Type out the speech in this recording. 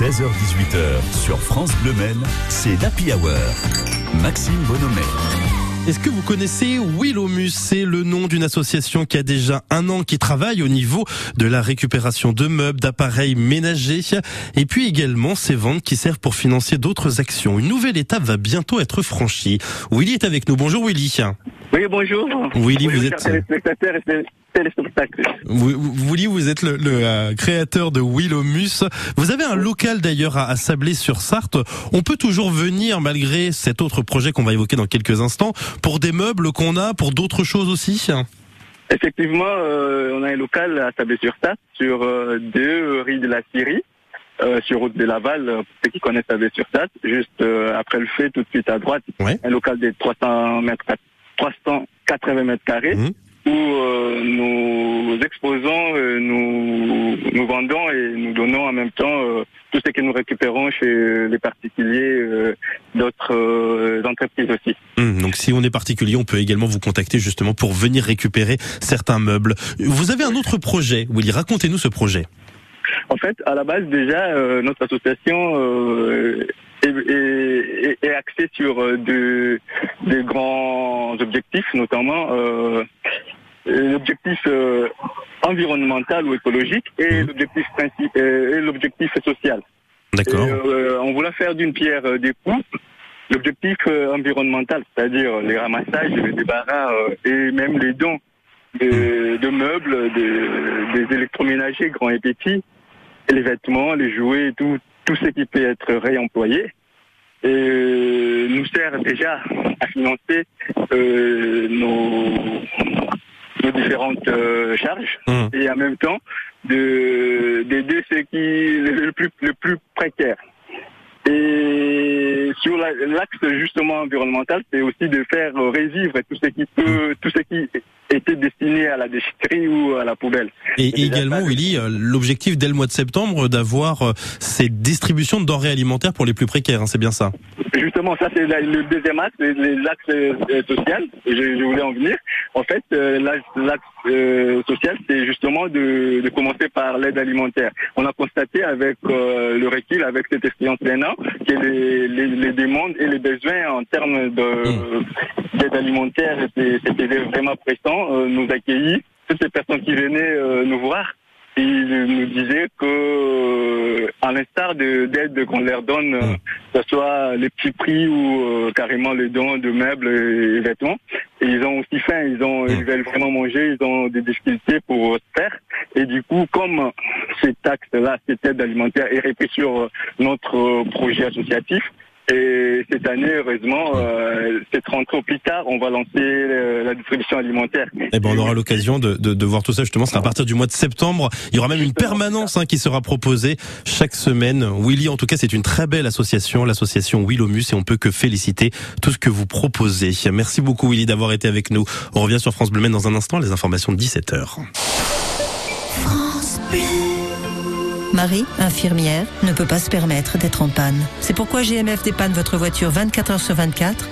16h18h sur France Bleu Maine, c'est l'Happy Hour. Maxime Bonhomet. Est-ce que vous connaissez Willomus? C'est le nom d'une association qui a déjà un an qui travaille au niveau de la récupération de meubles, d'appareils ménagers et puis également ces ventes qui servent pour financer d'autres actions. Une nouvelle étape va bientôt être franchie. Willy est avec nous. Bonjour Willy. Oui, bonjour. Willy, Bonjour, vous êtes téléspectateurs et vous, vous- Willy, vous êtes le, le, euh, créateur de Willomus. Vous avez un local d'ailleurs à, à Sablé-sur-Sarthe. On peut toujours venir malgré cet autre projet qu'on va évoquer dans quelques instants pour des meubles qu'on a, pour d'autres choses aussi? Effectivement, euh, on a un local à Sablé-sur-Sarthe, sur euh, deux rues de la Syrie, euh, sur route de Laval, euh, pour ceux qui connaissent Sablé-sur-Sarthe, juste euh, après le fait, tout de suite à droite, Ouais. un local de 300 mètres, 380 mètres carrés, Mhm. où euh, nous exposons, euh, nous, nous vendons et nous donnons en même temps euh, tout ce que nous récupérons chez les particuliers d'autres entreprises aussi. Hum, donc si on est particulier, on peut également vous contacter justement pour venir récupérer certains meubles. Vous avez un autre projet, Willy, racontez-nous ce projet. En fait, à la base, déjà, notre association est, est- est- est axée sur euh, de, des grands objectifs, notamment euh, l'objectif euh, environnemental ou écologique et Mhm. l'objectif et l'objectif social. D'accord. Euh, on voulait faire d'une pierre des coups l'objectif environnemental, c'est-à-dire les ramassages, le débarras et même les dons de, de meubles, de- des électroménagers grands et petits, et les vêtements, les jouets, tout, tout ce qui peut être réemployé. Et euh, nous sert déjà à financer euh, nos, nos différentes euh, charges Hum. et en même temps de d'aider ceux qui le plus le plus précaire. Et sur la- l'axe justement environnemental, c'est aussi de faire revivre tout ce qui peut, tout ce qui était destiné à la déchetterie ou à la poubelle. Et également, Willy, euh, l'objectif dès le mois de septembre d'avoir euh, ces distributions de denrées alimentaires pour les plus précaires, hein, c'est bien ça? Justement, ça c'est le deuxième axe, euh, social. Je, je voulais en venir. En fait, euh, l'axe l'axe, euh, social, c'est justement de, de commencer par l'aide alimentaire. On a constaté avec euh, le recul, avec cette expérience d'un an, que les, les, les demandes et les besoins en termes de- d'aide alimentaire c'était vraiment pressant. Euh, nous accueillis toutes ces personnes qui venaient euh, nous voir. Ils nous disaient que, euh, à l'instar de- d'aide qu'on leur donne, que ce soit les petits prix ou carrément les dons de meubles et, vêtements. Ils ont aussi faim, ils ont, ils veulent vraiment manger, ils ont des difficultés pour se faire. Et du coup, comme ces taxes-là, cette aide alimentaire est reprise sur notre projet associatif, et cette année, heureusement, euh, cette rentrée au plus tard, on va lancer euh, la distribution alimentaire. Eh ben, on aura l'occasion de, de, de voir tout ça justement. C'est à partir du mois de septembre. Il y aura même une permanence hein, qui sera proposée chaque semaine. Willy, en tout cas, c'est une très belle association, l'association Willomus, et on peut que féliciter tout ce que vous proposez. Merci beaucoup, Willy, d'avoir été avec nous. On revient sur France Bleu Maine dans un instant. Les informations de 17 h Marie, infirmière, ne peut pas se permettre d'être en panne. C'est pourquoi GMF dépanne votre voiture 24 heures sur 24